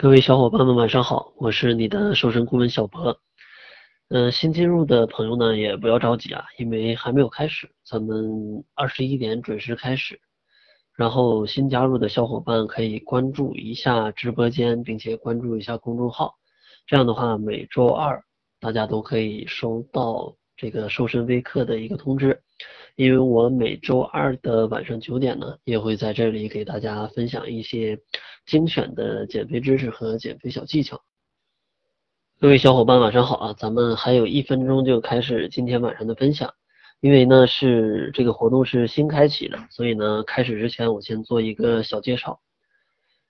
各位小伙伴们，晚上好，我是你的瘦身顾问小博。嗯，新进入的朋友呢，也不要着急啊，因为还没有开始，咱们二十一点准时开始。然后新加入的小伙伴可以关注一下直播间，并且关注一下公众号，这样的话每周二大家都可以收到这个瘦身微课的一个通知。因为我每周二的晚上九点呢，也会在这里给大家分享一些精选的减肥知识和减肥小技巧。各位小伙伴晚上好啊，咱们还有一分钟就开始今天晚上的分享。因为呢是这个活动是新开启的，所以呢开始之前我先做一个小介绍。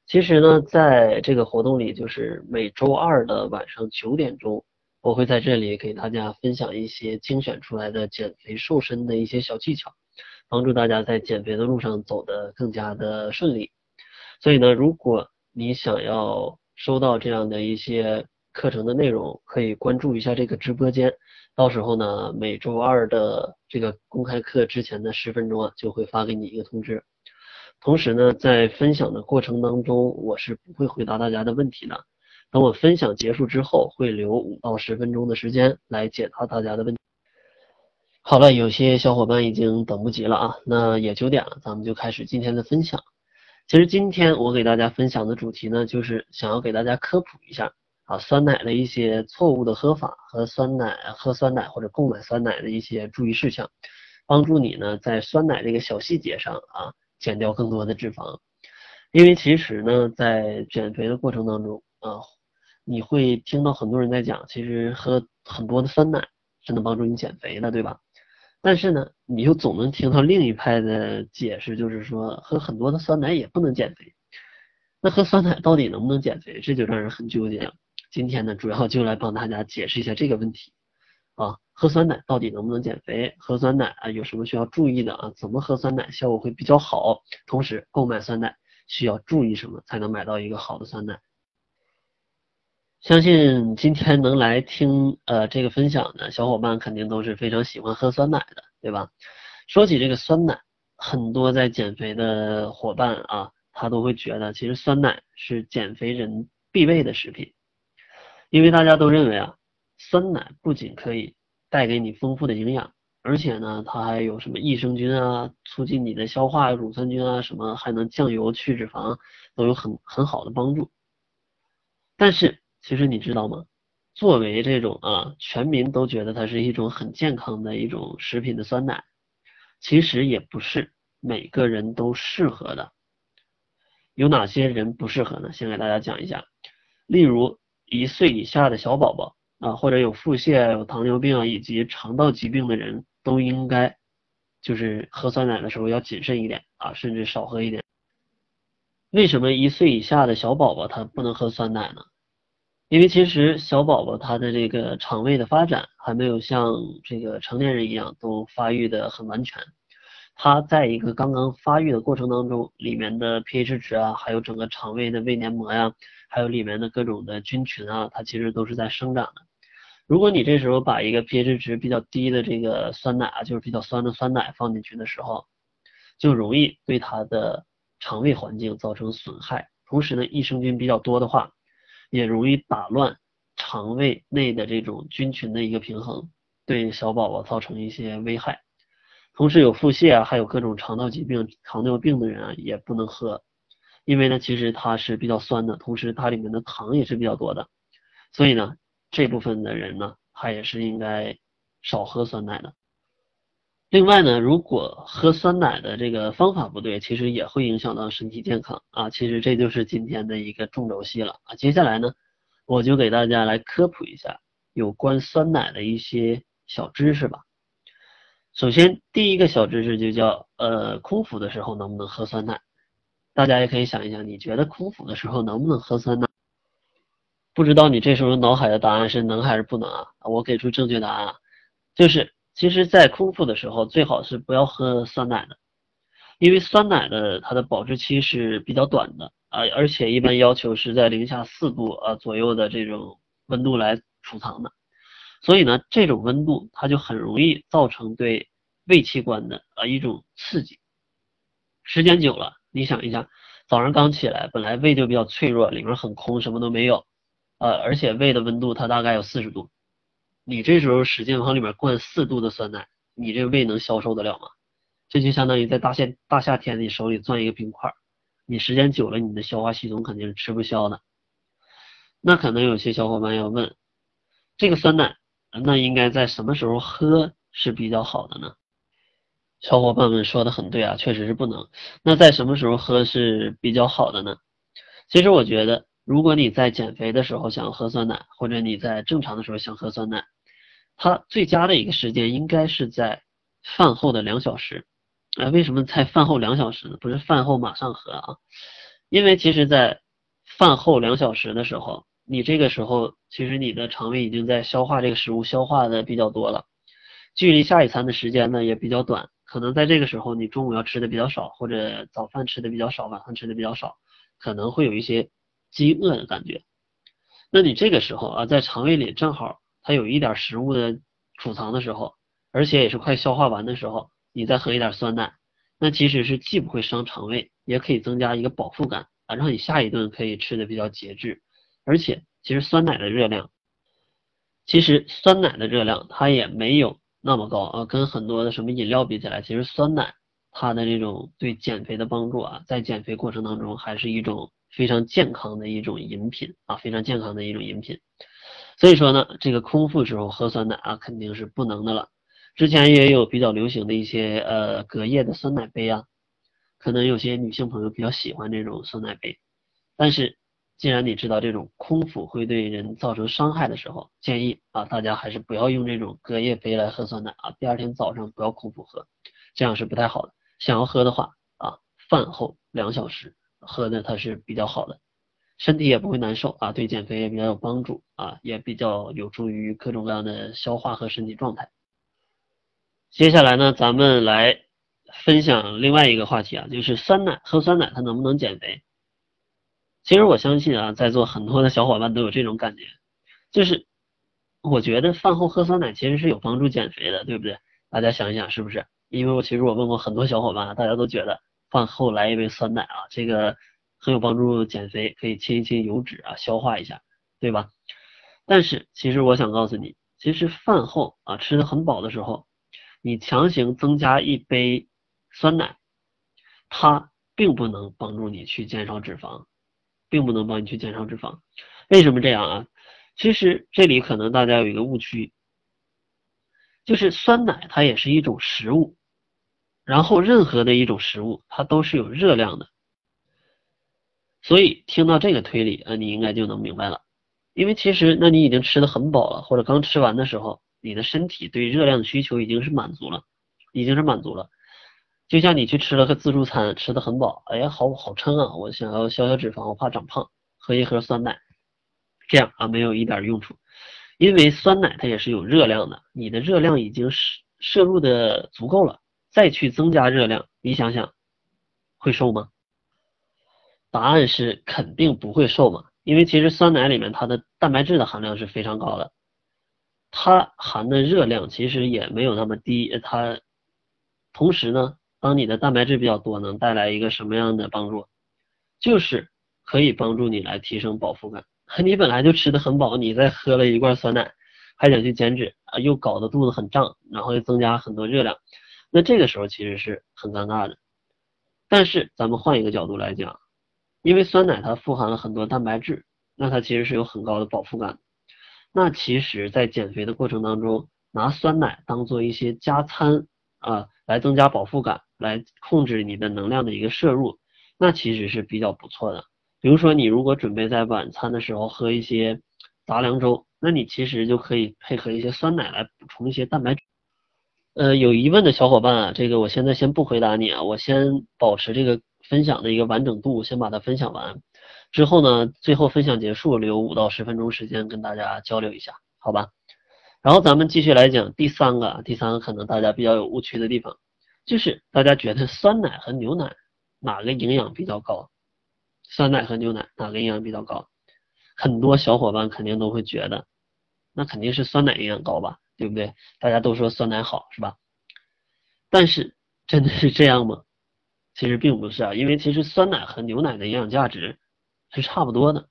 其实呢，在这个活动里，就是每周二的晚上九点钟。我会在这里给大家分享一些精选出来的减肥瘦身的一些小技巧，帮助大家在减肥的路上走得更加的顺利。所以呢，如果你想要收到这样的一些课程的内容，可以关注一下这个直播间。到时候呢，每周二的这个公开课之前的十分钟啊，就会发给你一个通知。同时呢，在分享的过程当中，我是不会回答大家的问题的。等我分享结束之后，会留五到十分钟的时间来解答大家的问。好了，有些小伙伴已经等不及了啊，那也九点了，咱们就开始今天的分享。其实今天我给大家分享的主题呢，就是想要给大家科普一下啊，酸奶的一些错误的喝法和酸奶喝酸奶或者购买酸奶的一些注意事项，帮助你呢在酸奶这个小细节上啊减掉更多的脂肪。因为其实呢，在减肥的过程当中啊。你会听到很多人在讲，其实喝很多的酸奶是能帮助你减肥的，对吧？但是呢，你又总能听到另一派的解释，就是说喝很多的酸奶也不能减肥。那喝酸奶到底能不能减肥？这就让人很纠结了。今天呢，主要就来帮大家解释一下这个问题啊，喝酸奶到底能不能减肥？喝酸奶啊有什么需要注意的啊？怎么喝酸奶效果会比较好？同时购买酸奶需要注意什么才能买到一个好的酸奶？相信今天能来听呃这个分享的小伙伴肯定都是非常喜欢喝酸奶的，对吧？说起这个酸奶，很多在减肥的伙伴啊，他都会觉得其实酸奶是减肥人必备的食品，因为大家都认为啊，酸奶不仅可以带给你丰富的营养，而且呢，它还有什么益生菌啊，促进你的消化，乳酸菌啊，什么还能降油去脂肪，都有很很好的帮助，但是。其实你知道吗？作为这种啊，全民都觉得它是一种很健康的一种食品的酸奶，其实也不是每个人都适合的。有哪些人不适合呢？先给大家讲一下。例如一岁以下的小宝宝啊，或者有腹泻、有糖尿病啊以及肠道疾病的人都应该就是喝酸奶的时候要谨慎一点啊，甚至少喝一点。为什么一岁以下的小宝宝他不能喝酸奶呢？因为其实小宝宝他的这个肠胃的发展还没有像这个成年人一样都发育的很完全，他在一个刚刚发育的过程当中，里面的 pH 值啊，还有整个肠胃的胃黏膜呀，还有里面的各种的菌群啊，它其实都是在生长的。如果你这时候把一个 pH 值比较低的这个酸奶啊，就是比较酸的酸奶放进去的时候，就容易对它的肠胃环境造成损害。同时呢，益生菌比较多的话。也容易打乱肠胃内的这种菌群的一个平衡，对小宝宝造成一些危害。同时有腹泻啊，还有各种肠道疾病、糖尿病的人啊，也不能喝，因为呢，其实它是比较酸的，同时它里面的糖也是比较多的，所以呢，这部分的人呢，他也是应该少喝酸奶的。另外呢，如果喝酸奶的这个方法不对，其实也会影响到身体健康啊。其实这就是今天的一个重头戏了啊。接下来呢，我就给大家来科普一下有关酸奶的一些小知识吧。首先，第一个小知识就叫呃，空腹的时候能不能喝酸奶？大家也可以想一想，你觉得空腹的时候能不能喝酸奶？不知道你这时候脑海的答案是能还是不能啊？我给出正确答案，就是。其实，在空腹的时候，最好是不要喝酸奶的，因为酸奶的它的保质期是比较短的啊，而且一般要求是在零下四度啊左右的这种温度来储藏的，所以呢，这种温度它就很容易造成对胃器官的啊一种刺激，时间久了，你想一下，早上刚起来，本来胃就比较脆弱，里面很空，什么都没有，呃，而且胃的温度它大概有四十度，你这时候使劲往里面灌四度的酸奶，你这胃能消受得了吗？这就相当于在大夏大夏天你手里攥一个冰块，你时间久了，你的消化系统肯定是吃不消的。那可能有些小伙伴要问，这个酸奶那应该在什么时候喝是比较好的呢？小伙伴们说的很对啊，确实是不能。那在什么时候喝是比较好的呢？其实我觉得，如果你在减肥的时候想喝酸奶，或者你在正常的时候想喝酸奶，它最佳的一个时间应该是在饭后的两小时。啊，为什么在饭后两小时呢？不是饭后马上喝啊？因为其实，在饭后两小时的时候，你这个时候其实你的肠胃已经在消化这个食物，消化的比较多了，距离下一餐的时间呢也比较短。可能在这个时候，你中午要吃的比较少，或者早饭吃的比较少，晚饭吃的比较少，可能会有一些饥饿的感觉。那你这个时候啊，在肠胃里正好它有一点食物的储藏的时候，而且也是快消化完的时候，你再喝一点酸奶，那其实是既不会伤肠胃，也可以增加一个饱腹感啊，让你下一顿可以吃的比较节制。而且其实酸奶的热量，其实酸奶的热量它也没有。那么高啊，跟很多的什么饮料比起来，其实酸奶它的这种对减肥的帮助啊，在减肥过程当中还是一种非常健康的一种饮品啊，非常健康的一种饮品。所以说呢，这个空腹时候喝酸奶啊，肯定是不能的了。之前也有比较流行的一些呃隔夜的酸奶杯啊，可能有些女性朋友比较喜欢这种酸奶杯，但是。既然你知道这种空腹会对人造成伤害的时候，建议啊大家还是不要用这种隔夜杯来喝酸奶啊。第二天早上不要空腹喝，这样是不太好的。想要喝的话啊，饭后两小时喝的它是比较好的，身体也不会难受啊，对减肥也比较有帮助啊，也比较有助于各种各样的消化和身体状态。接下来呢，咱们来分享另外一个话题啊，就是酸奶喝酸奶它能不能减肥？其实我相信啊，在座很多的小伙伴都有这种感觉，就是我觉得饭后喝酸奶其实是有帮助减肥的，对不对？大家想一想是不是？因为我其实我问过很多小伙伴，大家都觉得饭后来一杯酸奶啊，这个很有帮助减肥，可以清一清油脂啊，消化一下，对吧？但是其实我想告诉你，其实饭后啊吃的很饱的时候，你强行增加一杯酸奶，它并不能帮助你去减少脂肪。并不能帮你去减少脂肪，为什么这样啊？其实这里可能大家有一个误区，就是酸奶它也是一种食物，然后任何的一种食物它都是有热量的，所以听到这个推理啊，你应该就能明白了。因为其实那你已经吃的很饱了，或者刚吃完的时候，你的身体对热量的需求已经是满足了，已经是满足了。就像你去吃了个自助餐，吃的很饱，哎呀，好好撑啊！我想要消消脂肪，我怕长胖，喝一盒酸奶，这样啊没有一点用处，因为酸奶它也是有热量的，你的热量已经摄摄入的足够了，再去增加热量，你想想会瘦吗？答案是肯定不会瘦嘛，因为其实酸奶里面它的蛋白质的含量是非常高的，它含的热量其实也没有那么低，它同时呢。当你的蛋白质比较多，能带来一个什么样的帮助？就是可以帮助你来提升饱腹感。你本来就吃的很饱，你再喝了一罐酸奶，还想去减脂啊，又搞得肚子很胀，然后又增加很多热量，那这个时候其实是很尴尬的。但是咱们换一个角度来讲，因为酸奶它富含了很多蛋白质，那它其实是有很高的饱腹感。那其实，在减肥的过程当中，拿酸奶当做一些加餐啊，来增加饱腹感。来控制你的能量的一个摄入，那其实是比较不错的。比如说，你如果准备在晚餐的时候喝一些杂粮粥，那你其实就可以配合一些酸奶来补充一些蛋白质。呃，有疑问的小伙伴啊，这个我现在先不回答你啊，我先保持这个分享的一个完整度，先把它分享完。之后呢，最后分享结束，留五到十分钟时间跟大家交流一下，好吧？然后咱们继续来讲第三个，第三个可能大家比较有误区的地方。就是大家觉得酸奶和牛奶哪个营养比较高？酸奶和牛奶哪个营养比较高？很多小伙伴肯定都会觉得，那肯定是酸奶营养高吧，对不对？大家都说酸奶好是吧？但是真的是这样吗？其实并不是啊，因为其实酸奶和牛奶的营养价值是差不多的，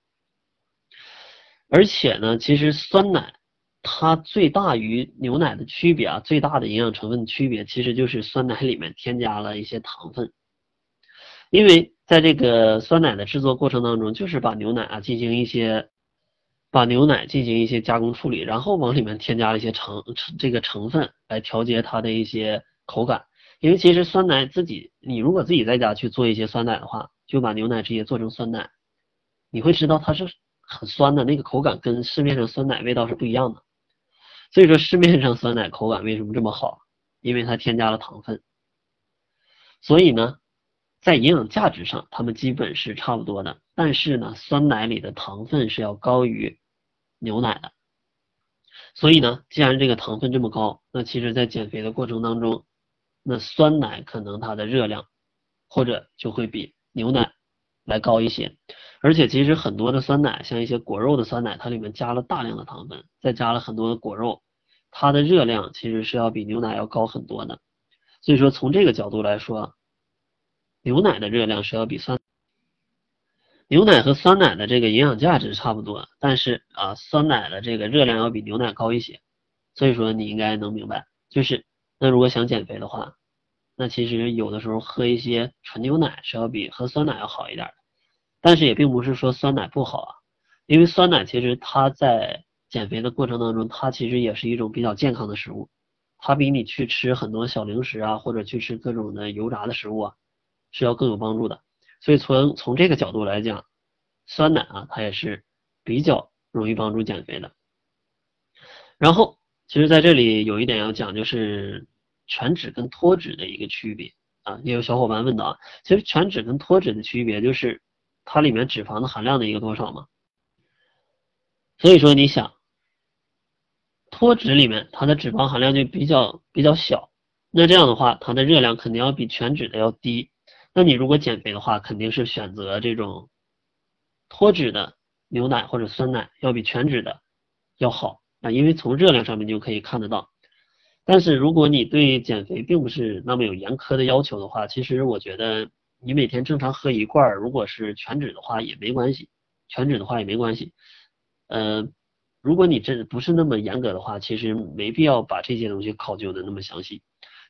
而且呢，其实酸奶它最大与牛奶的区别啊，最大的营养成分区别其实就是酸奶里面添加了一些糖分，因为在这个酸奶的制作过程当中，就是把牛奶啊进行一些把牛奶进行一些加工处理，然后往里面添加了一些成这个成分来调节它的一些口感。因为其实酸奶自己，你如果自己在家去做一些酸奶的话，就把牛奶直接做成酸奶，你会知道它是很酸的，那个口感跟市面上酸奶味道是不一样的。所以说市面上酸奶口感为什么这么好？因为它添加了糖分。所以呢，在营养价值上，它们基本是差不多的。但是呢，酸奶里的糖分是要高于牛奶的。所以呢，既然这个糖分这么高，那其实在减肥的过程当中，那酸奶可能它的热量或者就会比牛奶来高一些，而且其实很多的酸奶，像一些果肉的酸奶，它里面加了大量的糖分，再加了很多的果肉，它的热量其实是要比牛奶要高很多的。所以说从这个角度来说，牛奶的热量是要比酸牛奶和酸奶的这个营养价值差不多，但是啊酸奶的这个热量要比牛奶高一些。所以说你应该能明白，就是那如果想减肥的话。那其实有的时候喝一些纯牛奶是要比喝酸奶要好一点的，但是也并不是说酸奶不好啊，因为酸奶其实它在减肥的过程当中，它其实也是一种比较健康的食物，它比你去吃很多小零食啊，或者去吃各种的油炸的食物啊，是要更有帮助的。所以从从这个角度来讲，酸奶啊，它也是比较容易帮助减肥的。然后，其实在这里有一点要讲就是。全脂跟脱脂的一个区别啊，也有小伙伴问到，其实全脂跟脱脂的区别就是它里面脂肪的含量的一个多少嘛。所以说你想，脱脂里面它的脂肪含量就比较比较小，那这样的话它的热量肯定要比全脂的要低。那你如果减肥的话，肯定是选择这种脱脂的牛奶或者酸奶要比全脂的要好啊，因为从热量上面就可以看得到。但是如果你对减肥并不是那么有严苛的要求的话，其实我觉得你每天正常喝一罐，如果是全脂的话也没关系，全脂的话也没关系。呃，如果你这不是那么严格的话，其实没必要把这些东西考究的那么详细。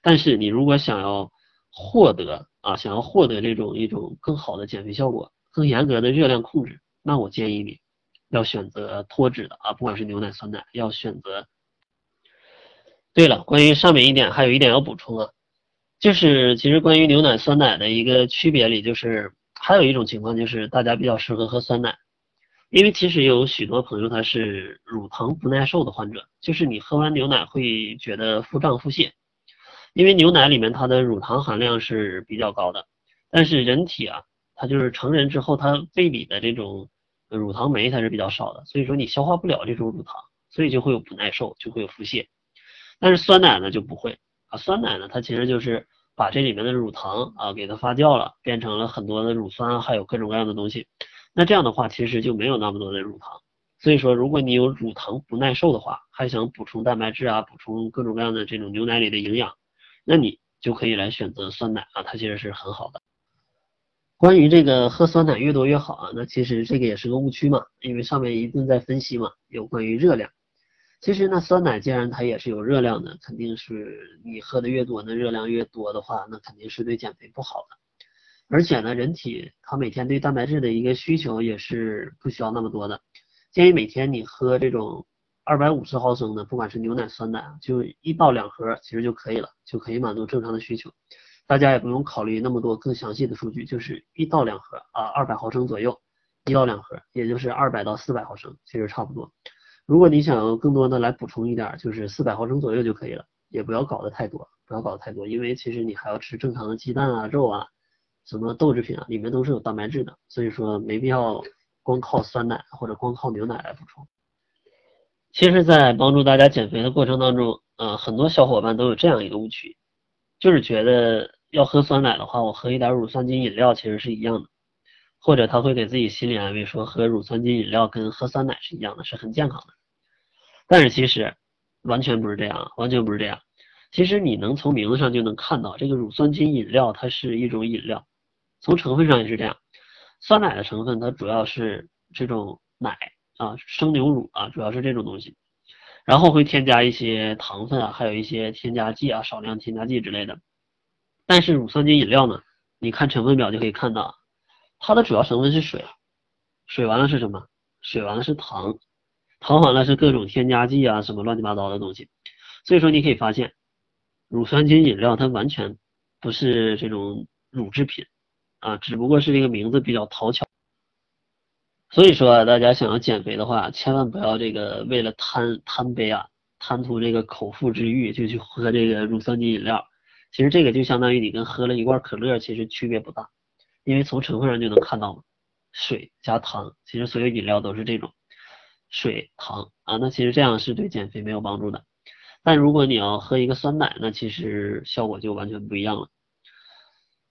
但是你如果想要获得啊，想要获得这种一种更好的减肥效果，更严格的热量控制，那我建议你要选择脱脂的啊，不管是牛奶、酸奶，要选择。对了，关于上面一点，还有一点要补充啊，就是其实关于牛奶、酸奶的一个区别里，就是还有一种情况，就是大家比较适合喝酸奶，因为其实有许多朋友他是乳糖不耐受的患者，就是你喝完牛奶会觉得腹胀腹泻，因为牛奶里面它的乳糖含量是比较高的，但是人体啊，它就是成人之后，它胃里的这种乳糖酶它是比较少的，所以说你消化不了这种乳糖，所以就会有不耐受，就会有腹泻。但是酸奶呢就不会啊，酸奶呢它其实就是把这里面的乳糖啊给它发酵了，变成了很多的乳酸，还有各种各样的东西。那这样的话其实就没有那么多的乳糖。所以说如果你有乳糖不耐受的话，还想补充蛋白质啊，补充各种各样的这种牛奶里的营养，那你就可以来选择酸奶啊，它其实是很好的。关于这个喝酸奶越多越好啊，那其实这个也是个误区嘛，因为上面一定在分析嘛，有关于热量。其实呢，酸奶既然它也是有热量的，肯定是你喝的越多，那热量越多的话，那肯定是对减肥不好的。而且呢，人体它每天对蛋白质的一个需求也是不需要那么多的。建议每天你喝这种二百五十毫升的，不管是牛奶、酸奶，就一到两盒其实就可以了，就可以满足正常的需求。大家也不用考虑那么多更详细的数据，就是一到两盒啊，二百毫升左右，一到两盒，也就是二百到四百毫升，其实差不多。如果你想更多的来补充一点，就是四百毫升左右就可以了，也不要搞得太多，不要搞得太多，因为其实你还要吃正常的鸡蛋啊、肉啊、什么豆制品啊，里面都是有蛋白质的，所以说没必要光靠酸奶或者光靠牛奶来补充。其实，在帮助大家减肥的过程当中，呃，很多小伙伴都有这样一个误区，就是觉得要喝酸奶的话，我喝一点乳酸菌饮料其实是一样的。或者他会给自己心理安慰，说喝乳酸菌饮料跟喝酸奶是一样的，是很健康的。但是其实完全不是这样，完全不是这样。其实你能从名字上就能看到，这个乳酸菌饮料它是一种饮料，从成分上也是这样。酸奶的成分它主要是这种奶啊，生牛乳啊，主要是这种东西，然后会添加一些糖分啊，还有一些添加剂啊，少量添加剂之类的。但是乳酸菌饮料呢，你看成分表就可以看到，它的主要成分是水，水完了是什么？水完了是糖，糖完了是各种添加剂啊，什么乱七八糟的东西。所以说你可以发现。乳酸菌饮料它完全不是这种乳制品啊，只不过是这个名字比较讨巧。所以说啊，大家想要减肥的话，千万不要这个为了贪贪杯啊，贪图这个口腹之欲就去喝这个乳酸菌饮料。其实这个就相当于你跟喝了一罐可乐其实区别不大，因为从成分上就能看到嘛，水加糖，其实所有饮料都是这种水糖啊，那其实这样是对减肥没有帮助的。但如果你要喝一个酸奶，那其实效果就完全不一样了。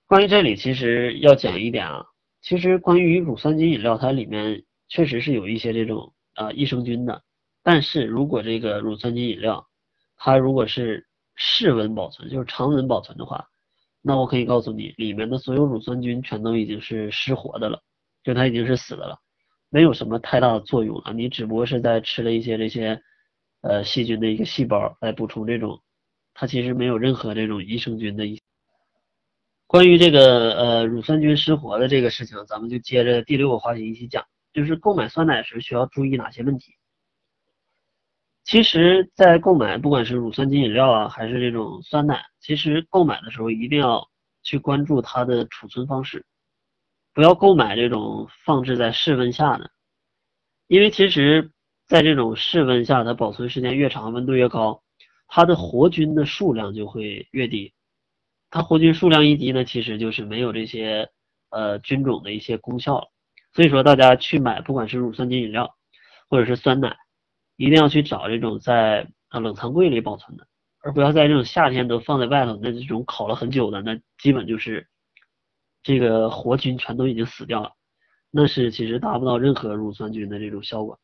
关于这里，其实要讲一点啊，其实关于乳酸菌饮料，它里面确实是有一些这种啊益生菌的。但是如果这个乳酸菌饮料，它如果是室温保存，就是常温保存的话，那我可以告诉你，里面的所有乳酸菌全都已经是失活的了，就它已经是死的了，没有什么太大的作用了。你只不过是在吃了一些这些。呃，细菌的一个细胞来补充这种，它其实没有任何这种益生菌的。关于这个呃乳酸菌失活的这个事情，咱们就接着第六个话题一起讲，就是购买酸奶时需要注意哪些问题。其实，在购买不管是乳酸菌饮料啊，还是这种酸奶，其实购买的时候一定要去关注它的储存方式，不要购买这种放置在室温下的，因为其实。在这种室温下，它保存时间越长，温度越高，它的活菌的数量就会越低。它活菌数量一低呢，其实就是没有这些呃菌种的一些功效了。所以说，大家去买不管是乳酸菌饮料或者是酸奶，一定要去找这种在啊冷藏柜里保存的，而不要在这种夏天都放在外头，那这种烤了很久的，那基本就是这个活菌全都已经死掉了，那是其实达不到任何乳酸菌的这种效果。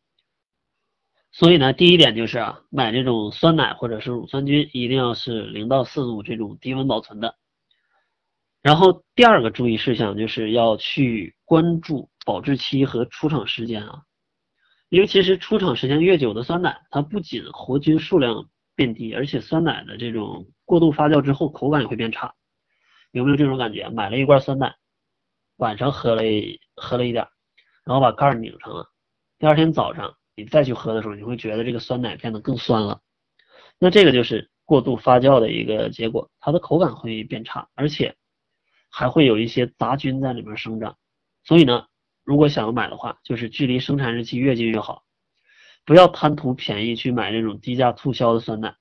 所以呢，第一点就是啊，买这种酸奶或者是乳酸菌，一定要是零到四度这种低温保存的。然后第二个注意事项就是要去关注保质期和出厂时间啊，因为其实出厂时间越久的酸奶，它不仅活菌数量变低，而且酸奶的这种过度发酵之后口感也会变差。有没有这种感觉？买了一罐酸奶，晚上喝了喝了一点，然后把盖拧上了，第二天早上。你再去喝的时候，你会觉得这个酸奶变得更酸了。那这个就是过度发酵的一个结果，它的口感会变差，而且还会有一些杂菌在里面生长。所以呢，如果想要买的话，就是距离生产日期越近越好，不要贪图便宜去买这种低价促销的酸奶，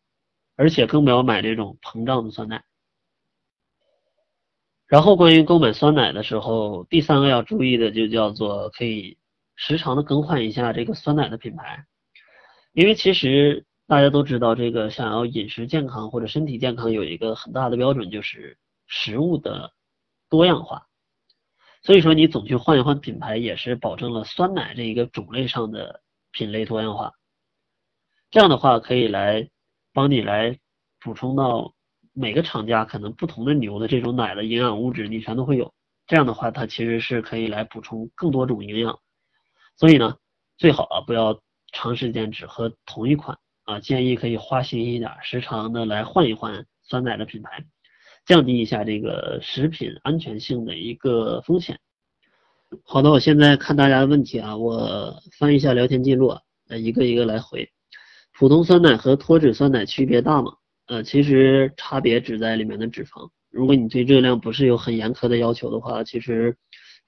而且更不要买这种膨胀的酸奶。然后关于购买酸奶的时候，第三个要注意的就叫做可以。时常的更换一下这个酸奶的品牌，因为其实大家都知道，这个想要饮食健康或者身体健康，有一个很大的标准就是食物的多样化。所以说你总去换一换品牌，也是保证了酸奶这一个种类上的品类多样化。这样的话可以来帮你来补充到每个厂家可能不同的牛的这种奶的营养物质，你全都会有。这样的话，它其实是可以来补充更多种营养。所以呢，最好啊不要长时间只喝同一款啊，建议可以花心一点，时常的来换一换酸奶的品牌，降低一下这个食品安全性的一个风险。好的，我现在看大家的问题啊，我翻一下聊天记录，呃，一个一个来回。普通酸奶和脱脂酸奶区别大吗？呃，其实差别只在里面的脂肪。如果你对热量不是有很严苛的要求的话，其实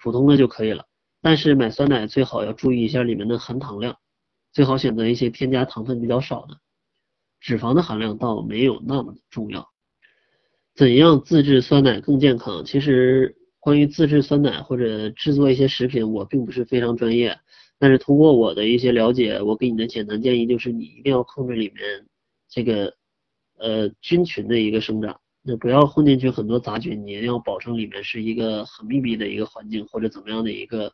普通的就可以了。但是买酸奶最好要注意一下里面的含糖量，最好选择一些添加糖分比较少的，脂肪的含量倒没有那么的重要。怎样自制酸奶更健康？其实关于自制酸奶或者制作一些食品，我并不是非常专业，但是通过我的一些了解，我给你的简单建议就是你一定要控制里面这个呃菌群的一个生长。那不要混进去很多杂菌，你一定要保证里面是一个很密闭的一个环境，或者怎么样的一个，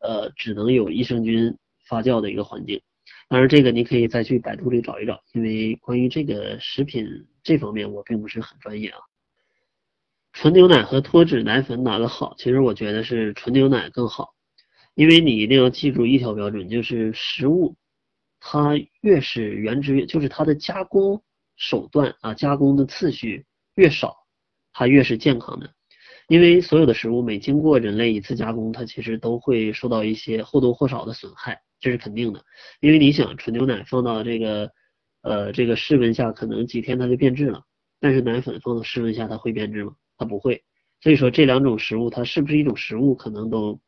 呃，只能有益生菌发酵的一个环境。当然，这个你可以再去百度里找一找，因为关于这个食品这方面我并不是很专业啊。纯牛奶和脱脂奶粉哪个好？其实我觉得是纯牛奶更好，因为你一定要记住一条标准，就是食物它越是原汁，就是它的加工手段啊，加工的次序越少，它越是健康的。因为所有的食物每经过人类一次加工，它其实都会受到一些或多或少的损害，这是肯定的。因为你想，纯牛奶放到这个呃这个室温下，可能几天它就变质了，但是奶粉放到室温下，它会变质吗？它不会，所以说这两种食物它是不是一种食物，可能都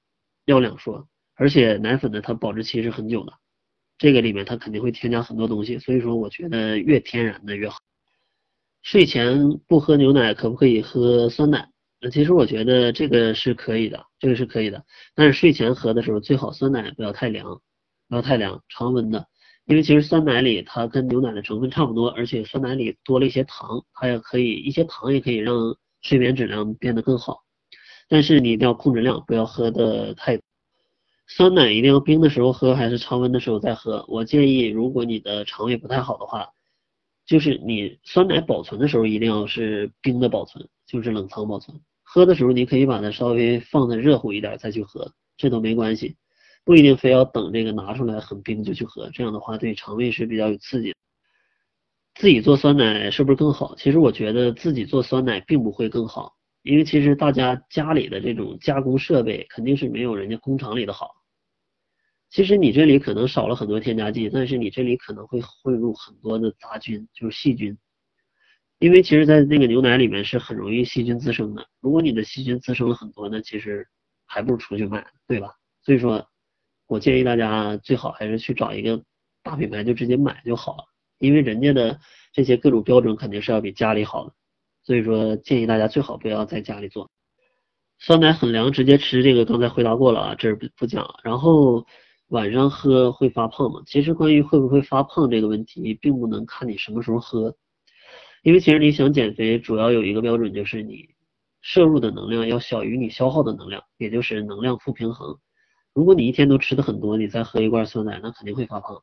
要两说。而且奶粉呢，它保质期是很久的，这个里面它肯定会添加很多东西，所以说我觉得越天然的越好。睡前不喝牛奶，可不可以喝酸奶？那其实我觉得这个是可以的，这个是可以的。但是睡前喝的时候，最好酸奶不要太凉，不要太凉，常温的。因为其实酸奶里它跟牛奶的成分差不多，而且酸奶里多了一些糖，它也可以一些糖也可以让。睡眠质量变得更好，但是你一定要控制量，不要喝的太。酸奶一定要冰的时候喝，还是常温的时候再喝？我建议，如果你的肠胃不太好的话，就是你酸奶保存的时候一定要是冰的保存，就是冷藏保存。喝的时候你可以把它稍微放的热乎一点再去喝，这都没关系，不一定非要等这个拿出来很冰就去喝，这样的话对肠胃是比较有刺激。自己做酸奶是不是更好？其实我觉得自己做酸奶并不会更好，因为其实大家家里的这种加工设备肯定是没有人家工厂里的好。其实你这里可能少了很多添加剂，但是你这里可能会混入很多的杂菌，就是细菌。因为其实，在那个牛奶里面是很容易细菌滋生的。如果你的细菌滋生了很多，那其实还不如出去买，对吧？所以说，我建议大家最好还是去找一个大品牌，就直接买就好了。因为人家的这些各种标准肯定是要比家里好的，所以说建议大家最好不要在家里做。酸奶很凉，直接吃这个刚才回答过了啊，这儿不不讲了。然后晚上喝会发胖吗？其实关于会不会发胖这个问题，并不能看你什么时候喝，因为其实你想减肥，主要有一个标准就是你摄入的能量要小于你消耗的能量，也就是能量负平衡。如果你一天都吃的很多，你再喝一罐酸奶，那肯定会发胖。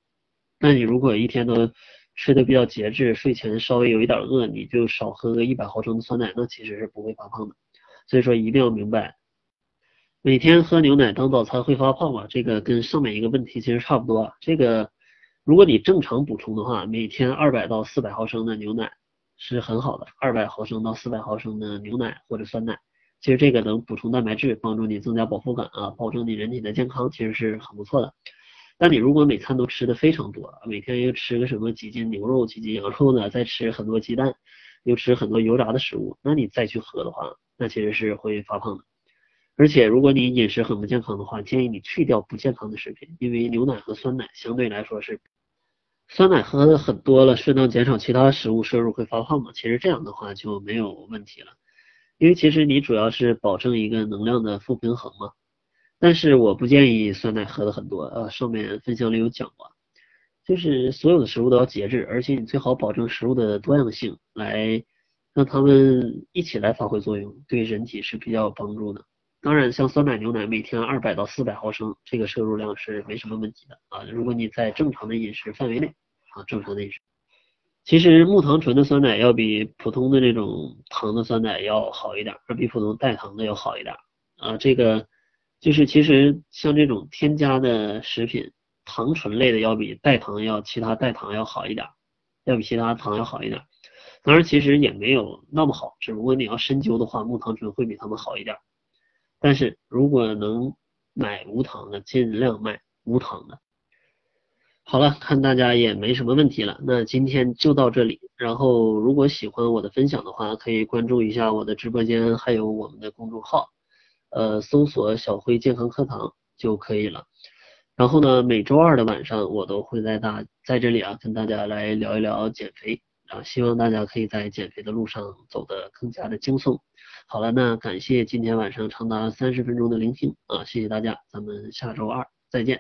那你如果一天都吃的比较节制，睡前稍微有一点饿，你就少喝个一百毫升的酸奶，那其实是不会发胖的。所以说一定要明白，每天喝牛奶当早餐会发胖吗？这个跟上面一个问题其实差不多。这个如果你正常补充的话，每天二百到四百毫升的牛奶是很好的，二百毫升到四百毫升的牛奶或者酸奶，其实这个能补充蛋白质，帮助你增加饱腹感啊，保证你人体的健康，其实是很不错的。但你如果每餐都吃的非常多，每天又吃个什么几斤牛肉、几斤羊肉呢？再吃很多鸡蛋，又吃很多油炸的食物，那你再去喝的话，那其实是会发胖的。而且如果你饮食很不健康的话，建议你去掉不健康的食品，因为牛奶和酸奶相对来说是，酸奶喝的很多了，适当减少其他食物摄入会发胖吗？其实这样的话就没有问题了，因为其实你主要是保证一个能量的负平衡嘛。但是我不建议酸奶喝的很多，呃，上面分享里有讲过，就是所有的食物都要节制，而且你最好保证食物的多样性，来让它们一起来发挥作用，对人体是比较有帮助的。当然，像酸奶、牛奶，每天二百到四百毫升，这个摄入量是没什么问题的啊。如果你在正常的饮食范围内啊，正常的饮食，其实木糖醇的酸奶要比普通的这种糖的酸奶要好一点，而比普通代糖的要好一点啊，这个。就是其实像这种添加的食品，糖醇类的要比代糖要其他代糖要好一点，要比其他糖要好一点。当然其实也没有那么好，只不过你要深究的话，木糖醇会比它们好一点。但是如果能买无糖的，尽量买无糖的。好了，看大家也没什么问题了，那今天就到这里。然后如果喜欢我的分享的话，可以关注一下我的直播间，还有我们的公众号。呃，搜索小辉健康课堂就可以了。然后呢，每周二的晚上我都会在大在这里啊，跟大家来聊一聊减肥啊，希望大家可以在减肥的路上走得更加的轻松。好了，那感谢今天晚上长达三十分钟的聆听啊，谢谢大家，咱们下周二再见。